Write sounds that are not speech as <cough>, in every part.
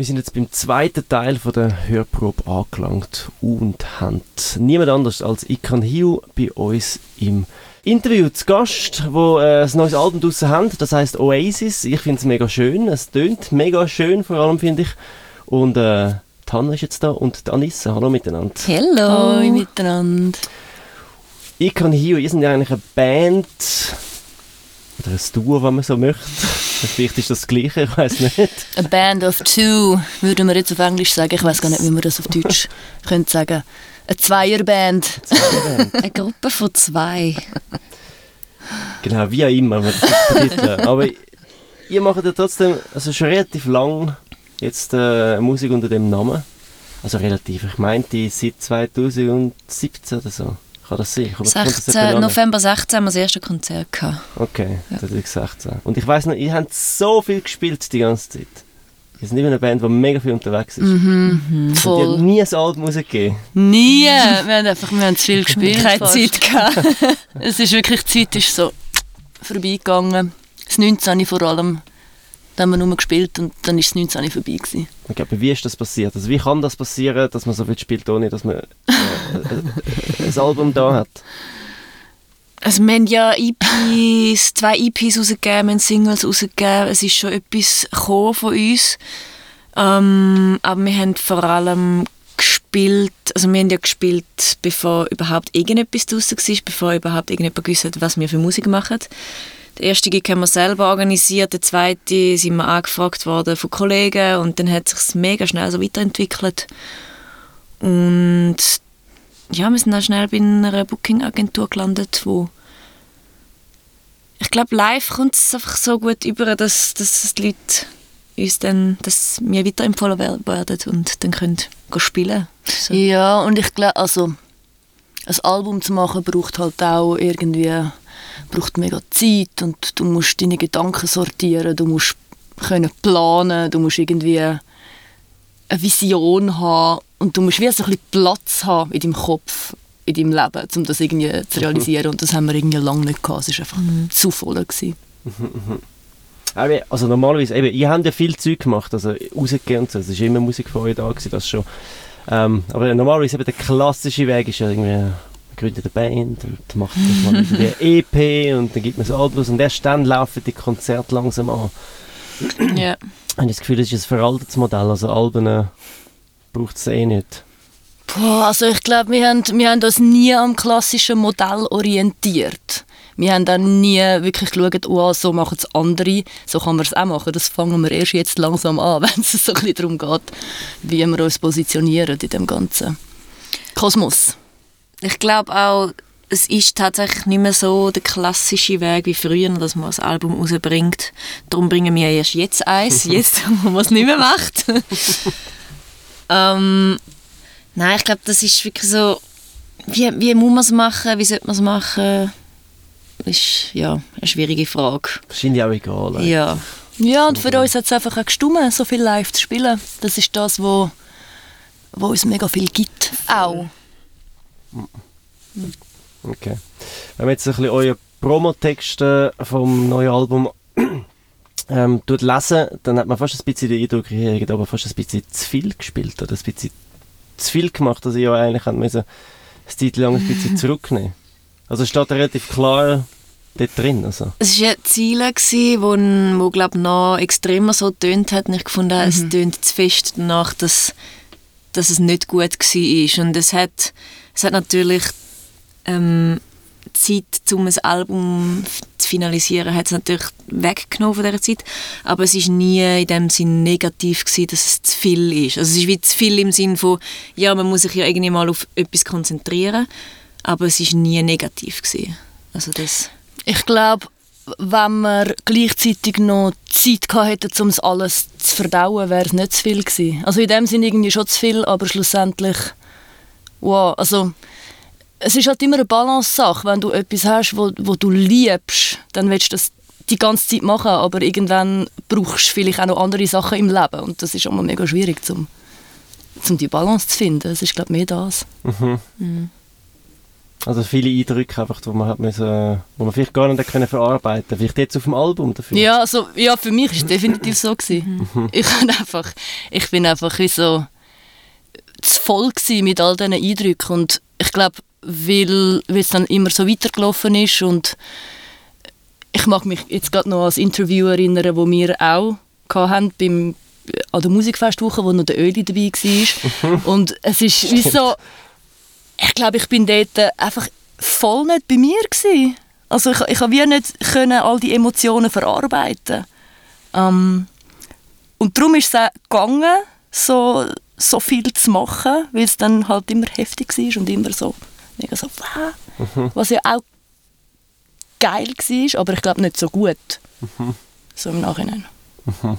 Wir sind jetzt beim zweiten Teil von der Hörprobe angelangt und haben niemand anders als Ikan Hiu bei uns im Interview zu Gast, wo äh, ein neues Album draussen haben. Das heißt Oasis. Ich finde es mega schön. Es tönt mega schön, vor allem finde ich. Und äh, Hanna ist jetzt da und die Anissa. Hallo miteinander. Hallo. Hallo miteinander. Ikan Hiu, ihr seid ja eigentlich eine Band oder ein Duo, wenn man so möchte. Vielleicht ist das das Gleiche, ich weiß nicht. A band of two, würden wir jetzt auf Englisch sagen. Ich weiß gar nicht, wie man das auf Deutsch <laughs> könnte sagen. Eine Zweierband. Eine Gruppe von zwei. Genau, wie auch immer. man das betiteln. Aber ihr macht ja trotzdem also schon relativ lang jetzt äh, Musik unter dem Namen. Also relativ. Ich meinte seit 2017 oder so. Kann das sein? Oder kommt das etwa 16, an? November 16 haben wir das erste Konzert gehabt. Okay, das habe ich 16. Und ich weiss noch, ihr habt so viel gespielt die ganze Zeit. Ihr seid immer eine Band, die mega viel unterwegs ist. Mhm, Und die hat voll. nie ein Album rausgegeben. Nie. Wir haben einfach wir haben zu viel gespielt. Keine fast. Zeit gehabt. <laughs> Es ist wirklich, die Zeit ist so vorbeigegangen. Das 19 vor allem. Da haben wir nur gespielt und dann ist das 19 vorbei gewesen. Okay, aber wie ist das passiert? Also wie kann das passieren, dass man so viel spielt, ohne dass man äh, äh, ein Album da hat? Also wir haben ja EPs, zwei EPs rausgegeben, wir haben Singles rausgegeben. Es ist schon etwas gekommen von uns. Ähm, aber wir haben vor allem gespielt, also wir haben ja gespielt, bevor überhaupt irgendetwas draussen war, bevor überhaupt irgendjemand gewusst hat, was wir für Musik machen. Der erste Gig haben wir selber organisiert, der zweite sind wir angefragt worden von Kollegen und dann hat sich mega schnell so weiterentwickelt. Und ja, wir sind dann schnell bei einer Booking-Agentur gelandet, wo ich glaube, live kommt es einfach so gut über, dass, dass die Leute uns dann, dass wir weiterempfohlen wer- werden und dann können gehen spielen. So. Ja, und ich glaube, also ein Album zu machen braucht halt auch irgendwie braucht mega Zeit und du musst deine Gedanken sortieren, du musst können planen, du musst irgendwie eine Vision haben und du musst wie so ein bisschen Platz haben in deinem Kopf, in deinem Leben, um das irgendwie zu realisieren und das haben wir irgendwie lange nicht gehabt. Es war einfach zu voll. Gewesen. Aber, Also normalerweise, eben, ihr habt ja viel Zeug gemacht, also rausgegeben und so, es ist immer Musik von euch da gewesen, das schon. Ähm, aber normalerweise eben der klassische Weg ist ja irgendwie, gründet eine Band und macht das mal irgendwie eine EP und dann gibt man so Albums und erst dann laufen die Konzerte langsam an. Ja. Ich habe das Gefühl, das ist ein veraltetes Modell, also Alben äh, braucht es eh nicht. Boah, also ich glaube, wir haben, wir haben uns nie am klassischen Modell orientiert. Wir haben dann nie wirklich geschaut, oh, so machen es andere, so kann man es auch machen. Das fangen wir erst jetzt langsam an, <laughs> wenn es so ein bisschen darum geht, wie wir uns positionieren in dem ganzen Kosmos. Ich glaube auch, es ist tatsächlich nicht mehr so der klassische Weg wie früher, dass man ein Album rausbringt. Darum bringen wir erst jetzt eins, <laughs> jetzt, wo man es nicht mehr macht. <laughs> ähm, nein, ich glaube, das ist wirklich so, wie, wie muss man es machen, wie sollte man es machen, ist ja eine schwierige Frage. Wahrscheinlich auch egal. eigentlich. Ja. Ja, und für uns hat es einfach auch gestummen, so viel live zu spielen. Das ist das, wo, wo uns mega viel gibt. Auch. Okay. Wenn man jetzt ein bisschen eure Promotext vom neuen Album <clears throat> ähm, tut lesen, dann hat man fast ein bisschen den Eindruck, ihr habt aber fast ein bisschen zu viel gespielt oder ein bisschen zu viel gemacht, dass ihr ja eigentlich habt müssen das Titel lang ein bisschen <laughs> zurücknehmen. Also es steht relativ klar dort drin. Also. Es waren ja Ziele, gewesen, wo, wo glaub, noch extremer so tönt hat. Und ich gefunden, habe, es tönt zu fest danach, dass, dass es nicht gut war. Und es hat, es hat natürlich ähm, Zeit, um ein Album zu finalisieren, hat es natürlich weggenommen von dieser Zeit. Aber es war nie in dem Sinn negativ, gewesen, dass es zu viel ist. Also es ist wie zu viel im Sinn von, ja, man muss sich ja irgendwie mal auf etwas konzentrieren. Aber es war nie negativ. Gewesen. Also das... Ich glaube, wenn wir gleichzeitig noch Zeit hätten, um es alles zu verdauen, wäre es nicht zu viel gewesen. Also in dem Sinne irgendwie schon zu viel, aber schlussendlich, wow, also es ist halt immer eine Balance-Sache. Wenn du etwas hast, wo, wo du liebst, dann willst du das die ganze Zeit machen, aber irgendwann brauchst du vielleicht auch noch andere Sachen im Leben und das ist immer mega schwierig, zum, zum die Balance zu finden. Es ist glaube ich mehr das. Mhm. Also viele Eindrücke einfach, wo man hat müssen, wo man vielleicht gar nicht können verarbeiten Vielleicht jetzt auf dem Album dafür. Ja, also, ja für mich war es definitiv so. Gewesen. <laughs> ich, bin einfach, ich bin einfach wie so zu voll mit all diesen Eindrücken. Und ich glaube, weil, weil es dann immer so weitergelaufen ist und ich mag mich jetzt gerade noch das Interview erinnern, wo wir auch hatten beim an der Musikfestwoche, wo noch der Öli dabei war. und es ist wie so, ich glaube, ich bin dort einfach voll nicht bei mir gewesen. Also ich, ich habe wie nicht können all die Emotionen verarbeiten. Ähm, und darum ist es auch gegangen, so, so viel zu machen, weil es dann halt immer heftig war und immer so, mega so, mhm. was ja auch geil war, aber ich glaube nicht so gut. Mhm. So im Nachhinein. Mhm.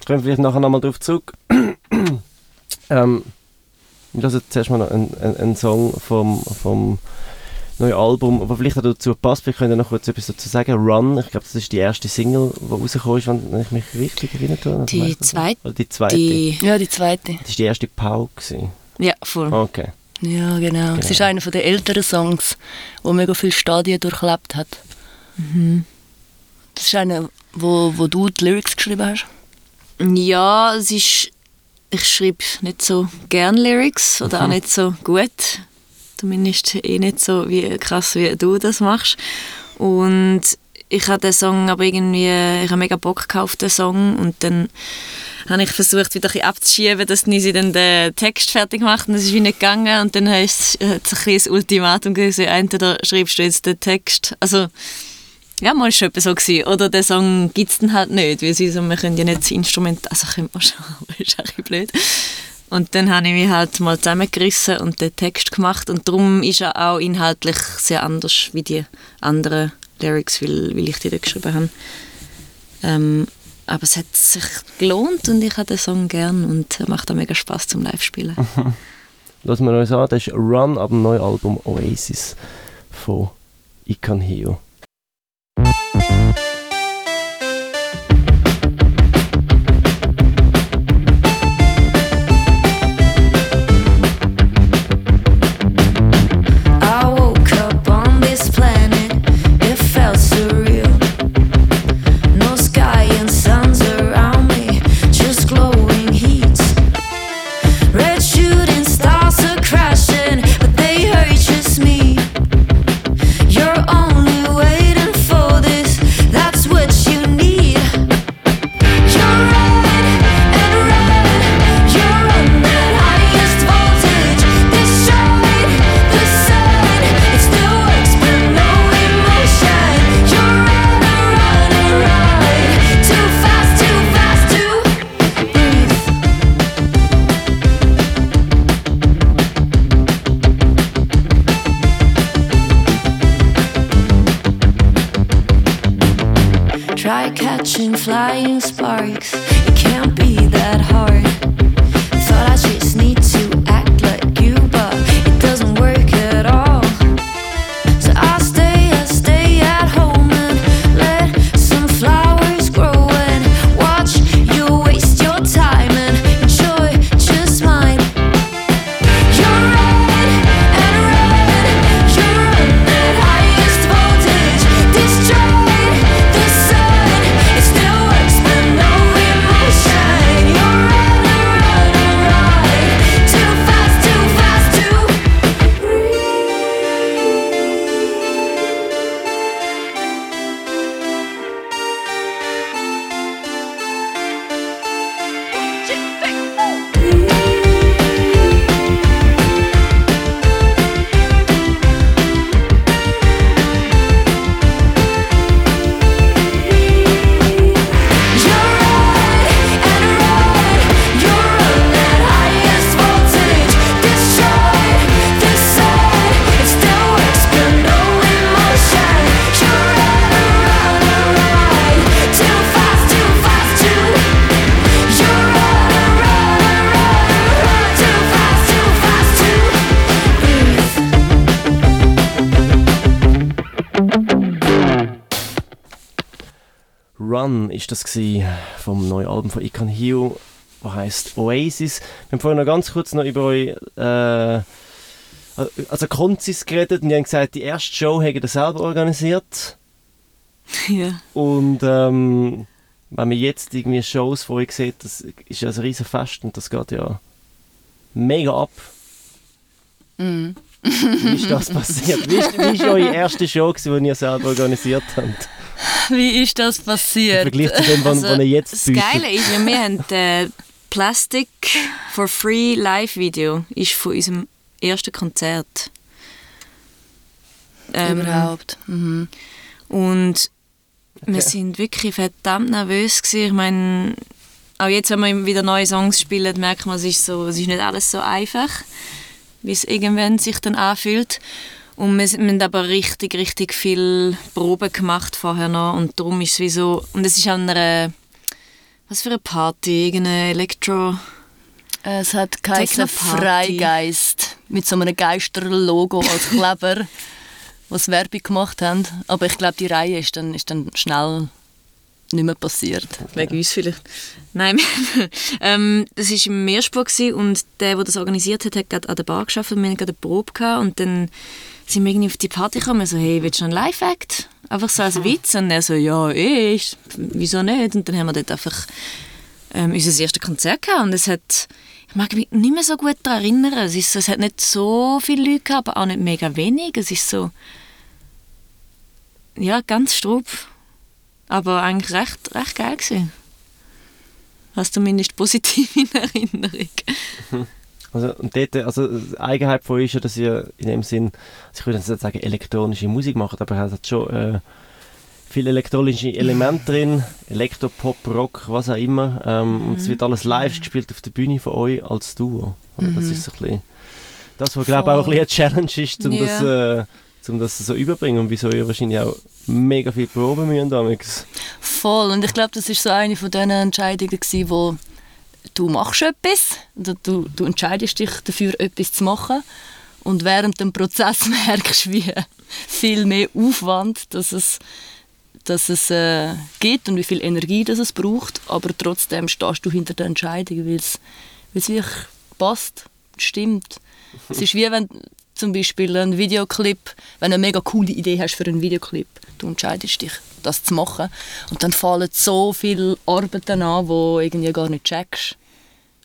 Ich komme vielleicht nachher nochmal darauf zurück. <clears throat> ähm, wir hören zuerst mal noch einen, einen, einen Song vom, vom neuen Album, aber vielleicht auch dazu passt. Wir können noch kurz etwas dazu sagen. Run, ich glaube, das ist die erste Single, die rausgekommen ist, wenn ich mich richtig erinnere. Die zweite. die zweite. Die, ja, die zweite. Das war die erste Pau. Gewesen. Ja, voll. Okay. Ja, genau. genau. Es ist einer der älteren Songs, der mega viele Stadien durchlebt hat. Mhm. Das ist einer, wo, wo du die Lyrics geschrieben hast? Ja, es ist ich schreibe nicht so gern Lyrics oder mhm. auch nicht so gut. Zumindest eh nicht so wie krass, wie du das machst. Und ich habe den Song aber irgendwie, ich habe mega Bock auf den Song. Und dann habe ich versucht, wieder ein abzuschieben, dass Nisi dann den Text fertig macht. Und das ist wie nicht gegangen. Und dann hat es ein kleines Ultimatum gegeben, entweder schreibst du jetzt den Text, also ja, mal schon so gewesen. Oder den Song gibt es dann halt nicht, weil sie so, wir können ja nicht das Instrument, also könnte man schon, <laughs> aber ist auch blöd. Und dann habe ich mich halt mal zusammengerissen und den Text gemacht. Und darum ist er auch inhaltlich sehr anders wie die anderen Lyrics, weil, weil ich die da geschrieben habe. Ähm, aber es hat sich gelohnt und ich habe den Song gern und macht auch mega Spaß zum Live-Spielen. <laughs> Lass wir uns an, das ist Run ab dem neuen Album Oasis von Ikan catching flying sparks. It can't be that hard. Hio. ist das vom neuen Album von Ikan Hiu, das heißt Oasis. Wir haben vorhin noch ganz kurz noch über euch, äh, also Konzis geredet und die haben gesagt, die erste Show hätten das selber organisiert. Ja. Und ähm, wenn man jetzt irgendwie Shows von euch sieht, das ist ja ein riesen Fest und das geht ja mega ab. Mhm. Wie ist das passiert? Wie ist, wie ist eure erste Show, die ihr selber organisiert habt? Wie ist das Im passiert? Vergleich zu dem, was Also, ihr jetzt das bietet. Geile ist, ja, wir haben äh, Plastic for Free Live Video ist von unserem ersten Konzert. Ähm, Überhaupt. Mhm. Und wir Okay. sind wirklich verdammt nervös gewesen. Ich meine, auch jetzt, wenn wir wieder neue Songs spielen, merkt man, es ist, so, es ist nicht alles so einfach, wie es irgendwann sich dann anfühlt. Und wir, wir haben aber richtig, richtig viel Proben gemacht vorher noch und darum ist es wie so, und es ist an einer, was für eine Party, irgendeine Elektro... Es hat geheißen Techno-Party. Freigeist mit so einem Geister-Logo als <laughs> Kleber, was Werbung gemacht haben. Aber ich glaube, die Reihe ist dann, ist dann schnell nicht mehr passiert. Wegen uns vielleicht. Nein, <laughs> ähm, das war im Meerspur und der, der das organisiert hat, hat gerade an der Bar gearbeitet und wir hatten gerade eine Probe gehabt und dann sind wir irgendwie auf die Party gekommen und so, hey, willst du einen Live-Act? Einfach so als Witz und er so, ja, ist- wieso nicht? Und dann haben wir dort einfach ähm, unser erstes Konzert gehabt und es hat, ich mag mich nicht mehr so gut daran erinnern, es, ist es hat nicht so viele Leute gehabt, aber auch nicht mega wenig, es ist so, ja, ganz strub. Aber eigentlich recht, recht geil gewesen. Hast zumindest positiv in <laughs> Erinnerung. <laughs> Also, und dort, also, die Eigenheit von euch ist ja, dass ihr in dem Sinn, also ich würde jetzt nicht sagen elektronische Musik macht, aber es hat schon äh, viele elektronische Elemente drin, Elektropop, Rock, was auch immer. Ähm, Und es wird alles live gespielt auf der Bühne von euch als Duo. Also Das ist so ein bisschen, das, was glaube ich auch ein bisschen eine Challenge ist, um, Ja. das, äh, um das so überbringen und wieso ihr wahrscheinlich auch mega viel proben müsst damals. Voll. Und ich glaube, das ist so eine von diesen Entscheidungen, gewesen, wo du machst etwas, du, du entscheidest dich dafür, etwas zu machen. Und während dem Prozess <laughs> merkst du, wie viel mehr Aufwand dass es, dass es äh, gibt und wie viel Energie das es braucht. Aber trotzdem stehst du hinter der Entscheidung, weil es weil es wirklich passt, stimmt. Es ist wie wenn zum Beispiel ein Videoclip, wenn du eine mega coole Idee hast für einen Videoclip, du entscheidest dich, das zu machen und dann fallen so viele Arbeiten an, die irgendwie gar nicht checkst.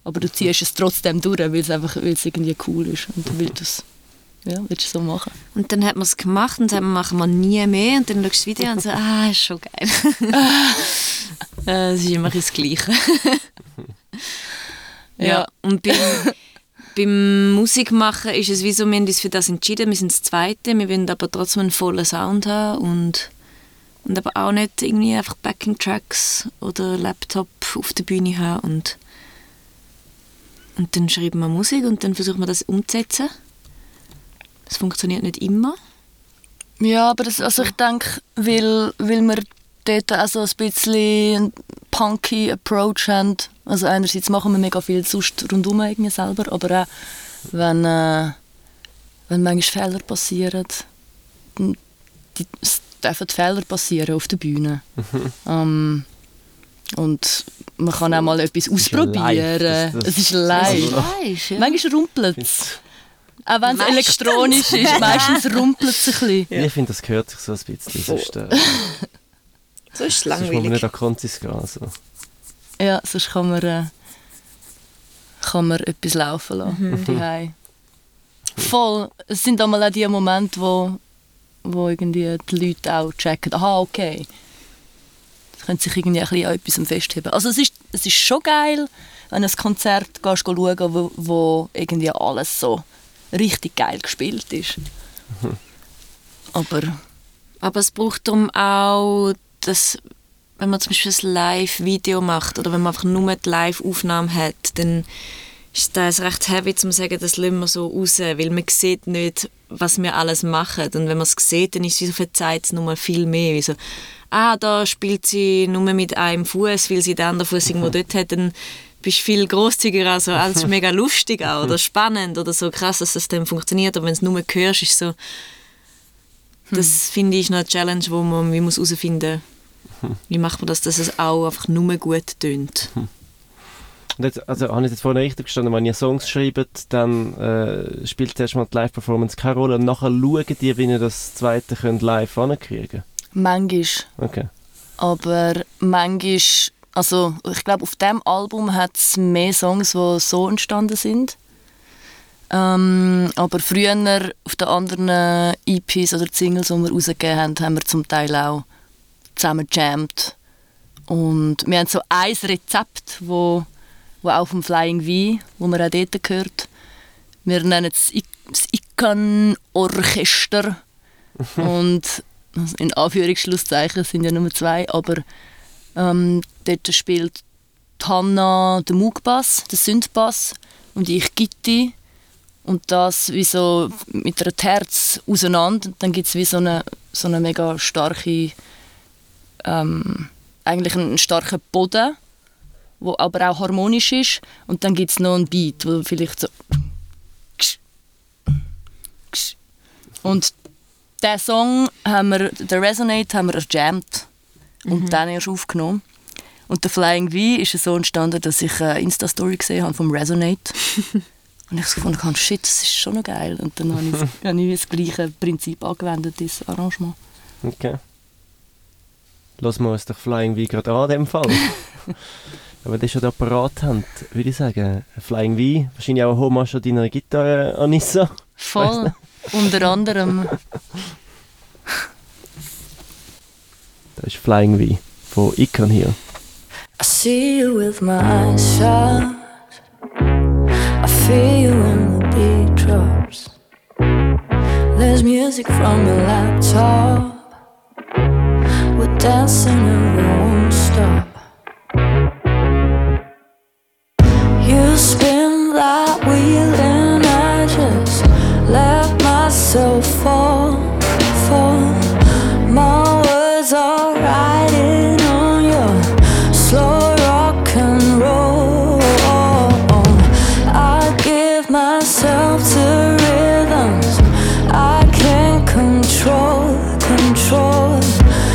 Aber du ziehst es trotzdem durch, weil es einfach weil es irgendwie cool ist und du willst es ja, willst du so machen. Und dann hat man es gemacht und dann machen wir nie mehr. Und dann schaust du das Video und so, <laughs> ah, ist schon geil. <laughs> <laughs> Es ist immer das Gleiche. ja. Ja. und beim, beim Musikmachen ist es wie so, wir haben uns für das entschieden. Wir sind das Zweite, wir wollen aber trotzdem einen vollen Sound haben und, und aber auch nicht irgendwie einfach Backing-Tracks oder Laptop auf der Bühne haben. Und, und dann schreiben wir Musik und dann versuchen wir das umzusetzen. Das funktioniert nicht immer. Ja, aber das, also ich denke, weil, weil wir dort auch so ein bisschen einen punky Approach haben. Also einerseits machen wir mega viel sonst rundum irgendwie selber, aber auch wenn, äh, wenn manchmal Fehler passieren, dann- die, es dürfen Fehler passieren auf der Bühne. ähm, und man kann auch mal etwas ja ausprobieren. es ist das- live. Also- ja. Manchmal rumpelt es. Auch wenn es elektronisch ist, <laughs> meistens rumpelt es ein bisschen. Ich finde, das gehört sich so ein bisschen. Sonst, äh, <laughs> So ist es sonst muss man langweilig. nicht an Konzis gehen. Also. Ja, sonst kann man, äh, kann man etwas laufen lassen. Mhm. Voll. Es sind einmal auch die Momente, wo, wo irgendwie die Leute auch checken, aha, okay. Sie können sich irgendwie ein bisschen an etwas festheben. Also es ist, es ist schon geil, wenn du ein Konzert gehst, schauen, wo, wo irgendwie alles so richtig geil gespielt ist. Aber Aber es braucht darum auch, dass, wenn man zum Beispiel ein Live-Video macht oder wenn man einfach nur die Live-Aufnahme hat, dann ist das recht heavy, zu sagen, das lassen wir so raus, weil man sieht nicht, was wir alles machen. Und wenn man es sieht, dann ist es so verzeiht es nur viel mehr. Wie so, ah, da spielt sie nur mit einem Fuß, weil sie den anderen Fuß irgendwo dort hat, dann bist du viel großzügiger. Also, ah, das ist mega lustig auch, oder spannend oder so krass, dass das dann funktioniert. Aber wenn es nur hörst, ist so, das finde ich noch eine Challenge, wo man wie muss herausfinden muss, wie macht man das, dass es auch einfach nur gut tönt. Und jetzt, also habe ich jetzt vorhin richtig verstanden, wenn ihr Songs schreibt, dann äh, spielt zuerst mal die Live-Performance keine Rolle und nachher schauen die, wie ihr das zweite könnt live ankriegen Manchmal. Okay. Aber manchmal, also ich glaube, auf dem Album hat es mehr Songs, die so entstanden sind. Ähm, aber früher auf den anderen EPs oder Singles, die wir rausgegeben haben, haben wir zum Teil auch zusammen jammed. Und wir haben so ein Rezept, wo, wo auch vom Flying V, wo man auch dort gehört. Wir nennen es das Icon Orchester. <laughs> Und in Anführungsschlusszeichen sind ja nur zwei, aber ähm, dort spielt Hanna den Mugbass, den Synthbass und ich Gitti und das wie so mit einer Terz auseinander. Und dann gibt es wie so eine, so eine mega starke, ähm, eigentlich einen starken Boden, wo aber auch harmonisch ist und dann gibt es noch einen Beat, wo vielleicht so und den Song haben wir, den Resonate haben wir erjammt und dann erst aufgenommen. Und der Flying V ist so entstanden, dass ich eine Insta-Story gesehen habe vom Resonate. <laughs> und ich so gefunden habe, shit, das ist schon noch geil. Und dann habe ich, <laughs> habe ich das gleiche Prinzip angewendet, das Arrangement. Okay. Lassen wir uns doch Flying V gerade an, in dem Fall. <laughs> Wenn ihr schon den Apparat habt, würde ich sagen, Flying V, wahrscheinlich auch ein Hommage an deiner Gitarre, Anissa. Voll. Unter anderem. <laughs> Das ist Flying V von Icon hier. I see you with my eyes shut. I feel you when the beat drops. There's music from your laptop. We're dancing and we won't stop. You spin that wheel and I just let myself fall, fall. My words are riding on your slow rock and roll. I give myself to rhythms I can't control, control.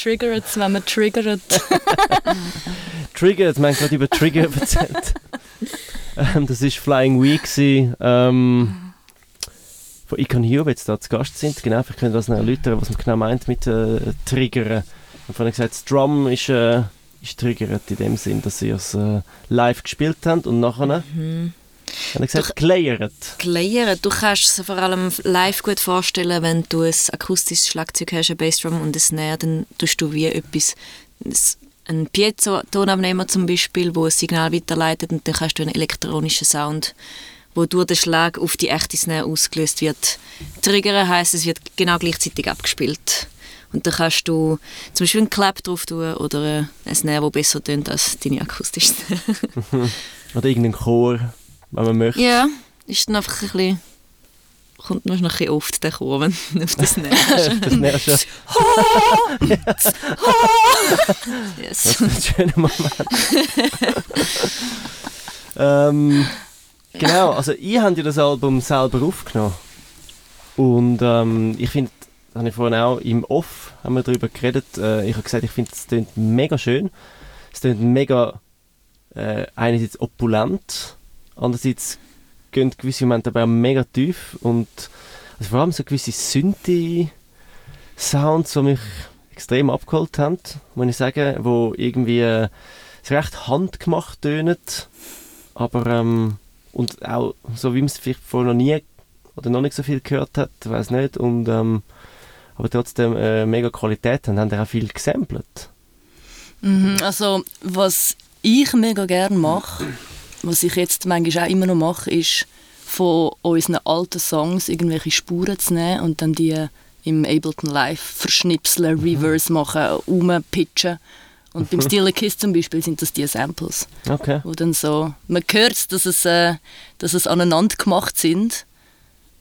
triggert es, wenn man triggert. <laughs> Trigger, jetzt haben wir gerade über Trigger <laughs> erzählt. ähm, das war Flying Week. Ähm, von Icon Hiob jetzt da zu Gast sind. Genau, vielleicht könnt ihr das noch erläutern, was man genau meint mit äh, Triggern. Wir haben vorhin gesagt, das Drum ist, äh, ist triggert in dem Sinn, dass ihr es äh, live gespielt habt und nachher... Haben Sie gesagt, gelayert? Layern. Du kannst es vor allem live gut vorstellen, wenn du ein akustisches Schlagzeug hast, ein Bassdrum und ein Snare, dann tust du wie etwas, ein Piezo-Tonabnehmer zum Beispiel, wo ein Signal weiterleitet und dann kannst du einen elektronischen Sound, wo durch den Schlag auf die echte Snare ausgelöst wird. Triggern heisst, es wird genau gleichzeitig abgespielt. Und dann kannst du zum Beispiel einen Clap drauf tun oder ein Snare, der besser tönt als deine akustische Snare. <laughs> Oder irgendeinen Chor, wenn man möchte. Ja, ist dann einfach ein bisschen... Kommt noch ein bisschen oft der du <laughs> auf das hast. <laughs> das schon Yes. <laughs> das ist ein schöner Moment. ähm, genau, also ihr habt ja das Album selber aufgenommen. Und ähm, ich finde, das habe ich vorhin auch im Off haben wir darüber geredet. Äh, ich habe gesagt, ich finde, es klingt mega schön. Es klingt mega äh, einerseits opulent, andererseits gehen gewisse Momente aber auch mega tief und also vor allem so gewisse Synthi-Sounds, die mich extrem abgeholt haben, muss ich sagen, wo irgendwie äh, so recht handgemacht tönen, aber ähm, und auch so wie man es vielleicht vorher noch nie oder noch nicht so viel gehört hat, weiß nicht und ähm, aber trotzdem äh, mega Qualität haben, haben auch viel gesampelt. Mhm, also, was ich mega gerne mache, was ich jetzt manchmal auch immer noch mache, ist von unseren alten Songs irgendwelche Spuren zu nehmen und dann die im Ableton Live verschnipseln, Reverse machen, umpitchen. Und beim Steal a Kiss zum Beispiel sind das die Samples, Okay. wo dann so, man hört, dass es, äh, dass es aneinander gemacht sind.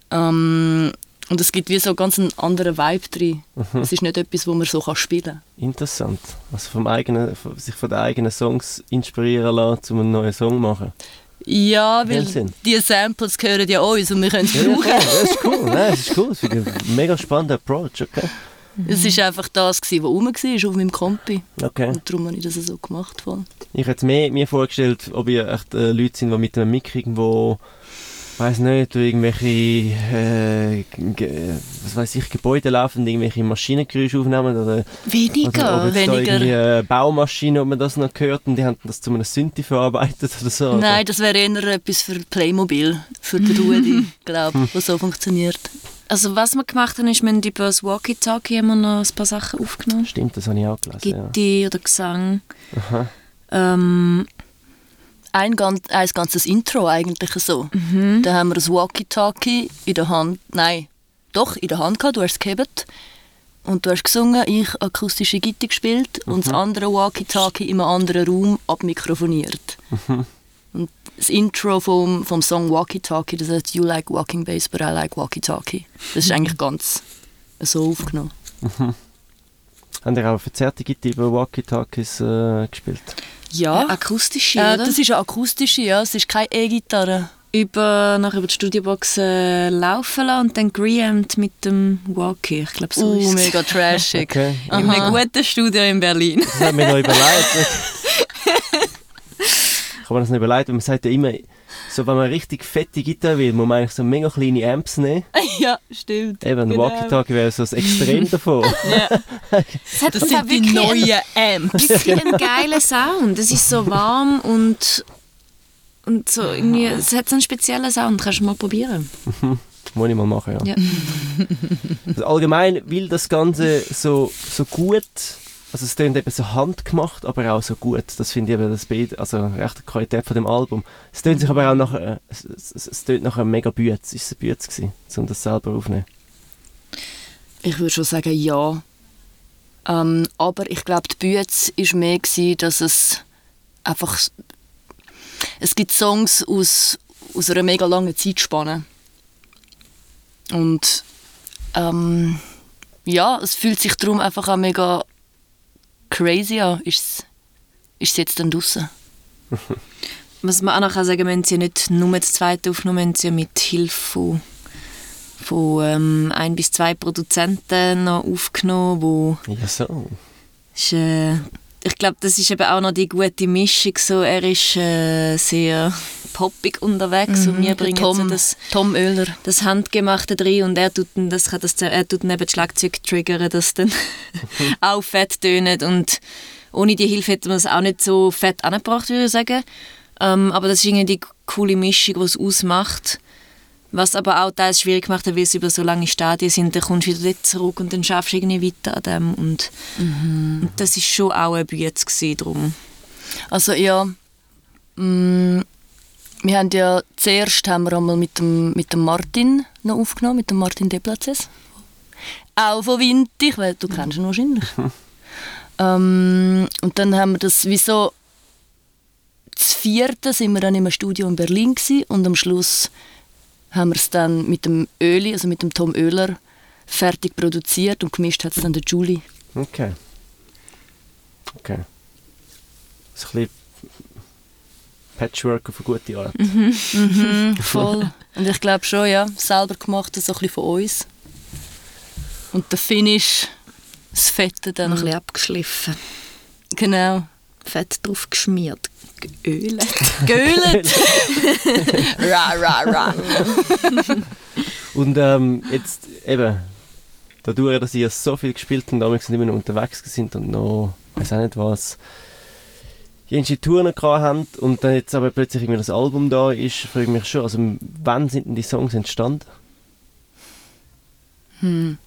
Ähm, und es gibt wie so ganz einen anderen Vibe drin. Es ist nicht etwas, wo man so kann spielen kann. Interessant. Also vom eigenen, sich von den eigenen Songs inspirieren lassen, um einen neuen Song zu machen. Ja, weil Sinn. die Samples gehören ja uns und wir können es Ja, ja, brauchen. klar, das ist cool. Nein, das ist cool. Das ich ein mega spannender Approach. Okay. Es war einfach das, was rum war auf meinem Kompi. okay. Und darum habe ich das so gemacht. Voll. Ich hätte mir, mir vorgestellt, ob ihr echt äh, Leute sind, die mit einem Mic irgendwo, weiß nicht, durch irgendwelche, äh, was weiß ich, Gebäude laufen, irgendwelche Maschinengeräusche aufnehmen oder, oder, Weniger. oder weniger. irgendwie äh, Baumaschinen, ob man das noch gehört und die haben das zu einem Synthi verarbeitet oder so. oder? Nein, das wäre eher etwas für Playmobil, für den Rudi, <laughs> glaube ich, was so funktioniert. Also was wir gemacht haben, ist, wir haben über das Walkie-Talkie wir noch ein paar Sachen aufgenommen. Stimmt, das habe ich auch gelesen. Ja. Gitti oder Gesang. Aha. Ähm, Ein, ganz, ein ganzes Intro eigentlich so. mhm. Da haben wir das Walkie-Talkie in der Hand, nein, doch, in der Hand gehabt, du hast es gehabt. Und du hast gesungen, ich akustische Gitarre gespielt und das andere Walkie-Talkie in einem anderen Raum abmikrofoniert. Und das Intro vom, vom Song Walkie-Talkie, das heißt You like walking bass, but I like walkie-talkie. Das ist eigentlich ganz so aufgenommen. Haben ihr auch verzerrte Gitarre über Walkie-Talkies äh, gespielt? Ja, akustische, äh, oder? das ist eine akustische, ja, es ist keine E-Gitarre. über, nachher über die Studiobox äh, laufen lassen und dann gereamt mit dem Walkie. Ich glaube, so Uh, ist es. mega trashig. Okay. <laughs> In einem guten Studio in Berlin. Das hat mir noch überlegt. ich habe mir das noch überlegt, weil man sagt ja immer, so, wenn man richtig fette Gitarre will, muss man eigentlich so mega kleine Amps nehmen. <laughs> ja, stimmt. Eben, ein Genau. Walkie-Talkie wäre so das Extrem <laughs> davon. Es <laughs> hat Das sind die neuen Amps. wirklich einen geilen Sound. Es ist so warm und, und so irgendwie, es hat so einen speziellen Sound. Kannst du mal probieren. Muss ich mal machen, ja. Ja. Also allgemein will das Ganze so, so gut, also es klingt eben so handgemacht, aber auch so gut. Das finde ich eben das Bild, also recht die Qualität von dem Album. Es tönt sich aber auch nach, äh, es, es, es nach einem mega Bütz. Ist es ein Bütz gewesen, um das selber aufzunehmen? Ich würde schon sagen, ja. Ähm, aber ich glaube, die Bühne war mehr, gewesen, dass es einfach... Es gibt Songs aus, aus einer mega langen Zeitspanne. Und ähm, ja, es fühlt sich darum einfach auch mega crazy an. Ist es ist es jetzt dann draußen? <laughs> Was man auch noch kann sagen wir haben sie ja nicht nur das zweite aufgenommen, wir haben sie ja mit Hilfe von, von ähm, ein bis zwei Produzenten noch aufgenommen, wo Ja, so. ist, äh, ich glaube, das ist eben auch noch die gute Mischung. So, er ist äh, sehr poppig unterwegs und wir bringen Tom, so das, Tom Oehler. das Handgemachte drin und er tut, dann, das, kann das, er tut dann eben das Schlagzeug triggern, das dann <laughs> <laughs> auch fett tönt und ohne die Hilfe hätte man es auch nicht so fett angebracht, würde ich sagen. Ähm, aber das ist irgendwie die coole Mischung, die es ausmacht. Was aber auch teils schwierig macht, weil es über so lange Stadien sind, dann kommst du wieder dort zurück und dann schaffst du irgendwie weiter an dem. Und, und das ist schon auch ein gewesen, drum. Also ja, mm, wir haben ja zuerst haben wir einmal mit dem, mit dem Martin noch aufgenommen, mit dem Martin Deplatzes. Auch von Wintig, weil du kennst ihn wahrscheinlich. <laughs> ähm, und dann haben wir das wie so das vierte sind wir dann im Studio in Berlin gewesen, und am Schluss haben wir es dann mit dem Öli, also mit dem Tom Oehler, fertig produziert und gemischt hat es dann der Julie. Okay. Okay. Das ist ein bisschen Patchwork auf eine gute Art. Mhm, voll. Und ich glaube schon, ja, selber gemacht, so ein bisschen von uns. Und der Finish, das Fette dann. Noch ein bisschen abgeschliffen, Genau. Fett drauf geschmiert, geölt. <laughs> Geölt. <laughs> ra, ra, ra. Und ähm, jetzt eben, dadurch, dass ihr so viel gespielt habt und damals immer noch unterwegs sind und noch, weiß auch nicht was, jenste Touren gehabt habt und dann jetzt aber plötzlich irgendwie das Album da ist, frage ich mich schon, also wann sind denn die Songs entstanden? Hm.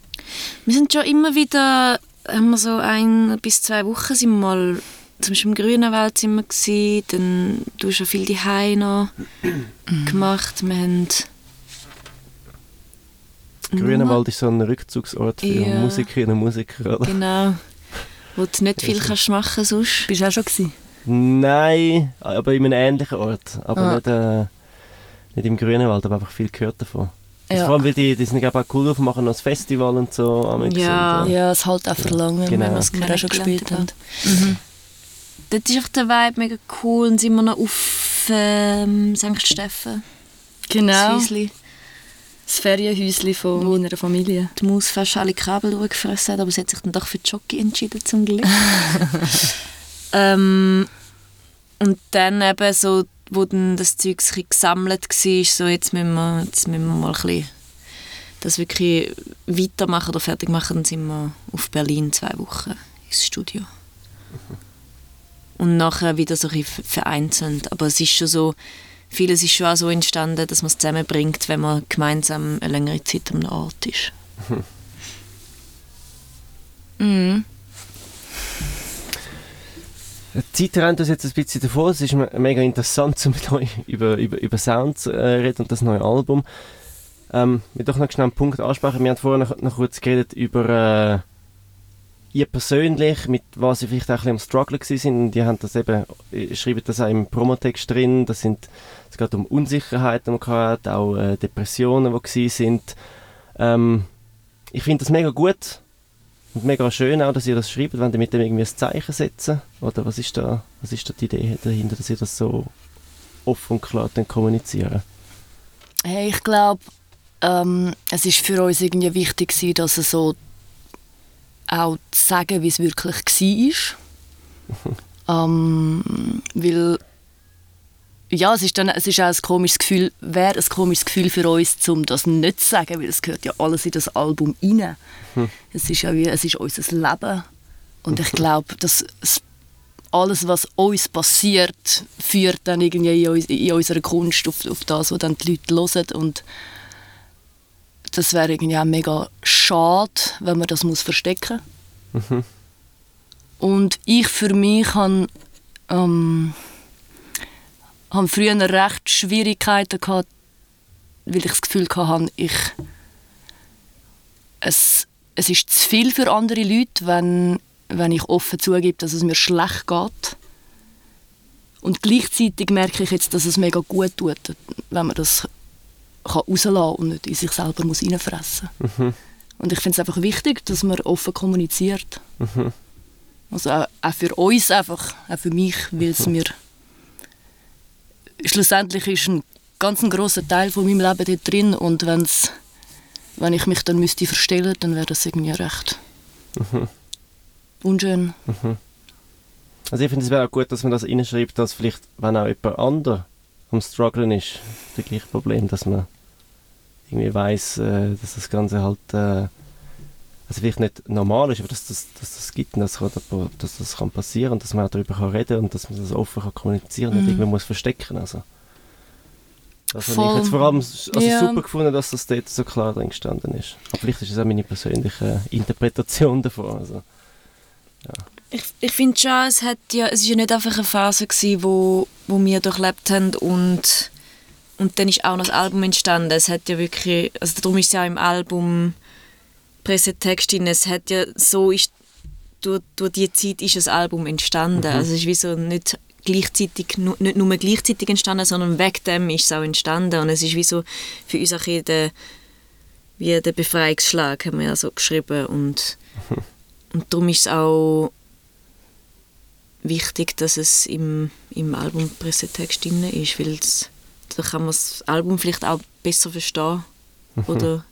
Wir sind schon immer wieder, haben wir so ein bis zwei Wochen sind wir mal, zum Beispiel im Grünenwald sind wir gewesen, dann du hast schon viel die noch <clears throat> gemacht, wir haben Grünenwald ist so ein Rückzugsort für Ja. Musikerinnen und Musiker, oder? Genau. Wo du nicht viel kannst machen sonst. Bist du auch schon gewesen? Nein, aber in einem ähnlichen Ort. Aber Ah. nicht, äh, nicht im Grünenwald, aber einfach viel gehört davon. Also Ja. Vor allem, weil die, die sind auch cool drauf, machen noch das Festival und so. Ja. Und, äh, Ja, es halt auch verlangen, Genau. wenn wir es gerade auch schon gespielt haben. Mhm. Dort ist auch der Vibe mega cool und sind wir noch auf ähm, St. Steffen. Genau. Das. Das Ferienhäuschen von meiner Familie. Die Maus fast alle Kabel durchgefressen hat, aber sie hat sich dann doch für die Jockey entschieden, zum Glück. <laughs> ähm, und dann eben so, wo dann das Zeug ein gesammelt war, so jetzt müssen wir, jetzt müssen wir mal ein bisschen das wirklich weitermachen oder fertig machen, dann sind wir auf Berlin zwei Wochen ins Studio. <laughs> Und nachher wieder so ein vereinzelt. Aber es ist schon so, vieles ist schon auch so entstanden, dass man es zusammenbringt, wenn man gemeinsam eine längere Zeit am Ort ist. <laughs> Mhm. Die Zeit rennt uns jetzt ein bisschen davor. Es ist me- mega interessant, <laughs> um mit euch über, über, über Sounds zu äh, reden und das neue Album. Ähm, wir doch noch schnell einen Punkt ansprechen. Wir haben vorher noch, noch kurz geredet über äh, ihr persönlich, mit was sie vielleicht auch ein bisschen am Struggle sind. Die haben das eben, äh, schreiben das auch im Promotext drin. Das sind, es geht um Unsicherheiten, auch äh, Depressionen, die sind. Ähm, ich finde das mega gut. Und mega schön auch, dass ihr das schreibt, wenn ihr mit dem irgendwie ein Zeichen setzen. Oder was ist da, was ist da die Idee dahinter, dass ihr das so offen und klar dann kommunizieren? Hey, ich glaube, ähm, es ist für uns irgendwie wichtig dass es so auch zu sagen, wie es wirklich war. <laughs> ähm, weil ja, es ist, dann, es ist auch ein komisches Gefühl, wäre ein komisches Gefühl für uns, um das nicht zu sagen, weil es gehört ja alles in das Album rein. Es ist ja wie, es ist unser Leben. Und ich glaube, dass es alles, was uns passiert, führt dann irgendwie in, in unserer Kunst auf, auf das, was dann die Leute hören. Und das wäre irgendwie auch mega schade, wenn man das muss verstecken muss. Und ich für mich habe ähm, habe früher recht Schwierigkeiten gehabt, weil ich das Gefühl hatte, ich, es, es ist zu viel für andere Leute, wenn, wenn ich offen zugebe, dass es mir schlecht geht. Und gleichzeitig merke ich jetzt, dass es mega gut tut, wenn man das kann rauslassen und nicht in sich selber muss reinfressen muss. Und ich finde es einfach wichtig, dass man offen kommuniziert. Also auch, auch für uns einfach, auch für mich, weil es mir schlussendlich ist ein ganz ein grosser Teil von meinem Leben dort drin und wenn's, wenn ich mich dann müsste verstellen, dann wäre das irgendwie recht unschön. Also ich finde es wäre auch gut, dass man das reinschreibt, dass vielleicht, wenn auch jemand anderer am Strugglen ist, das gleiche Problem, dass man irgendwie weiß, äh, dass das Ganze halt äh, also vielleicht nicht normal ist, aber dass das, dass das gibt und dass, dass das kann passieren und dass man auch darüber kann reden und dass man das offen kann kommunizieren und Mhm. nicht irgendwie muss verstecken. Also. Das habe Voll. ich jetzt vor allem also Ja. super gefunden, dass das dort so klar drin gestanden ist. Aber vielleicht ist es auch meine persönliche Interpretation davon. Also. Ich, ich finde schon, es, hat ja, es ist ja nicht einfach eine Phase gewesen, wo, wo wir durchlebt haben und, und dann ist auch noch das Album entstanden. Es hat ja wirklich, also darum ist es ja auch im Album Pressetext drin, es hat ja so ist, durch, durch die Zeit ist das Album entstanden. Also es ist wie so nicht gleichzeitig, nicht nur gleichzeitig entstanden, sondern wegen dem ist es auch entstanden und es ist wie so für uns auch der, wie der Befreiungsschlag, haben wir ja so geschrieben und <laughs> und darum ist es auch wichtig, dass es im, im Albumpressetext drin ist, weil es- da kann man das Album vielleicht auch besser verstehen oder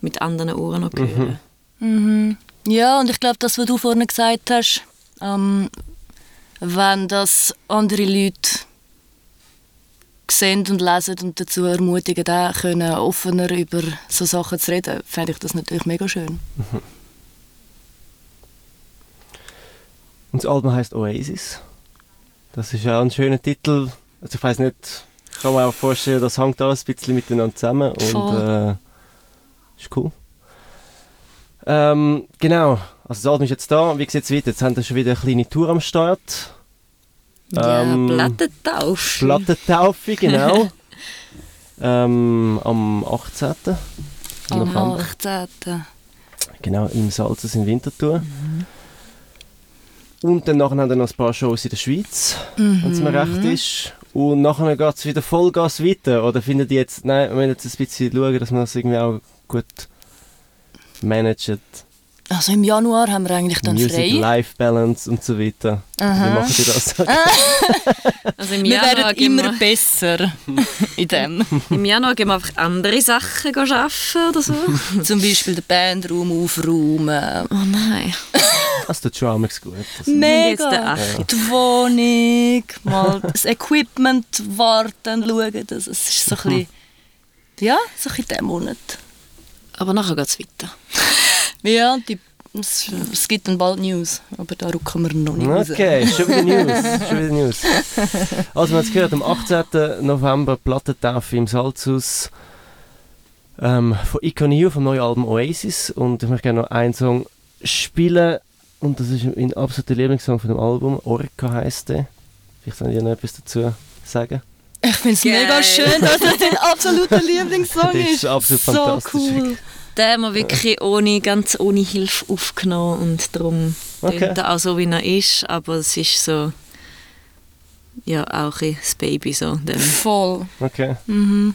mit anderen Ohren noch hören. Mhm. Ja, und ich glaube, das, was du vorhin gesagt hast, ähm, wenn das andere Leute sehen und lesen und dazu ermutigen, auch können offener über so Sachen zu reden, fände ich das natürlich mega schön. Und das Album heißt Oasis. Das ist auch ein schöner Titel. Also ich weiß nicht, ich kann mir auch vorstellen, das hängt alles ein bisschen miteinander zusammen und äh, ist cool. Ähm, genau, also das Album ist jetzt da. Wie sieht es weiter? Jetzt haben wir schon wieder eine kleine Tour am Start. Ja, Ähm, Plattentausch. Plattentaufe, genau. <laughs> ähm, am 18. Am November. 18. Genau, im Salzes in Winterthur. Und dann nachher haben wir noch ein paar Shows in der Schweiz, wenn es mir recht ist. Und nachher geht es wieder Vollgas weiter. Oder findet ihr jetzt, nein, wir müssen jetzt ein bisschen schauen, dass wir das irgendwie auch gut managen. Also im Januar haben wir eigentlich dann Music-Life-Balance und so weiter. Wie machen die das? <laughs> Also im Wir Januar, werden gehen immer wir, besser <laughs> in dem. Im Januar gehen wir einfach andere Sachen arbeiten oder so. <laughs> Zum Beispiel den Bandraum aufräumen. Oh nein. Das tut schon gut. Also, Wir Mega! Die Wohnung, mal das Equipment warten, schauen. Das es ist so ein bisschen, ja, so ein bisschen der Monat. Aber nachher geht es weiter. Ja, die, es, es gibt dann bald News, aber da rücken wir noch nicht raus. Okay, schon wieder <laughs> News. schon wieder News. Also, wir haben es gehört, am 18. November Plattentaufe im Salzhaus ähm, von Icon You, vom neuen Album Oasis. Und ich möchte gerne noch einen Song spielen. Und das ist mein absoluter Lieblingssong von dem Album. Orca heisst der. Vielleicht wollt ihr noch etwas dazu sagen. Ich finde es mega schön, dass das dein <laughs> absoluter Lieblingssong Das ist ist. absolut so fantastisch. cool. Den haben wir wirklich ohne, ganz ohne Hilfe aufgenommen und darum Okay. klingt er auch so, wie er ist, aber es ist so, ja, auch ein bisschen das Baby so. Dem. Voll. Okay. Mhm.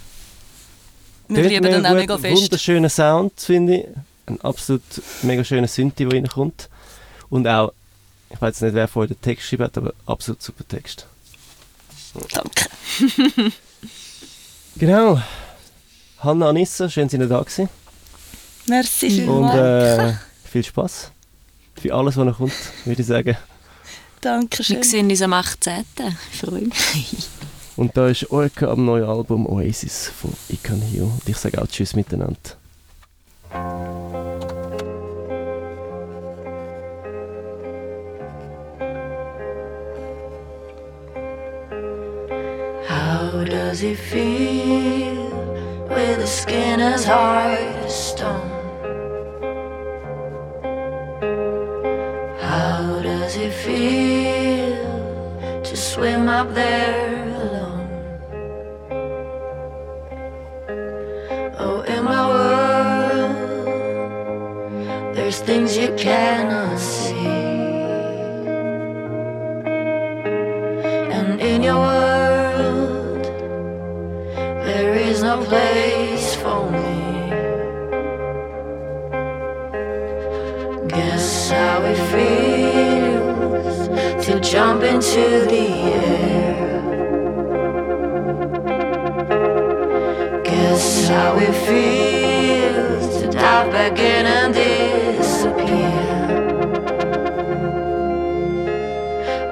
Wir lieben den auch mega fest. Wunderschöner Sound, finde ich. Ein absolut mega schöner Synthi, der reinkommt. Und auch, ich weiß nicht, wer vorher den Text schreibt, hat, aber absolut super Text. Danke. Genau. Hanna Anissa, schön, dass ihr da gewesen. Merci Und vielmals. äh, viel Spaß für alles, was noch kommt, würde ich sagen. Dankeschön. Wir sehen uns am 18. Ich freue mich. Und da ist Orca am neuen Album Oasis von Icon Hio. Und ich sage auch Tschüss miteinander. How does it feel with a skin as hard as stone? Up there alone? Oh, in my world, there's things you cannot see. And in your world, there is no place for me. Guess how it feels to jump into the air. Guess how it feels to dive back in and disappear.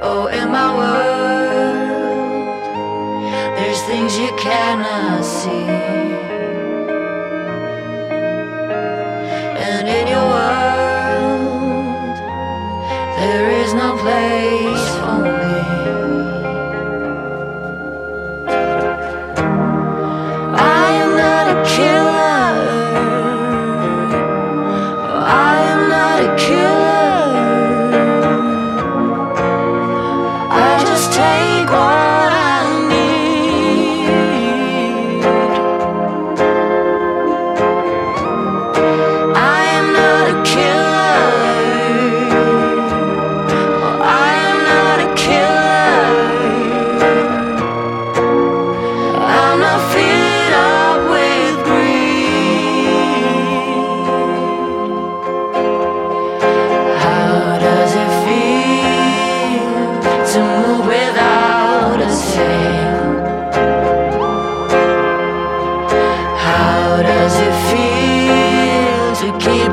Oh, in my world, there's things you cannot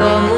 from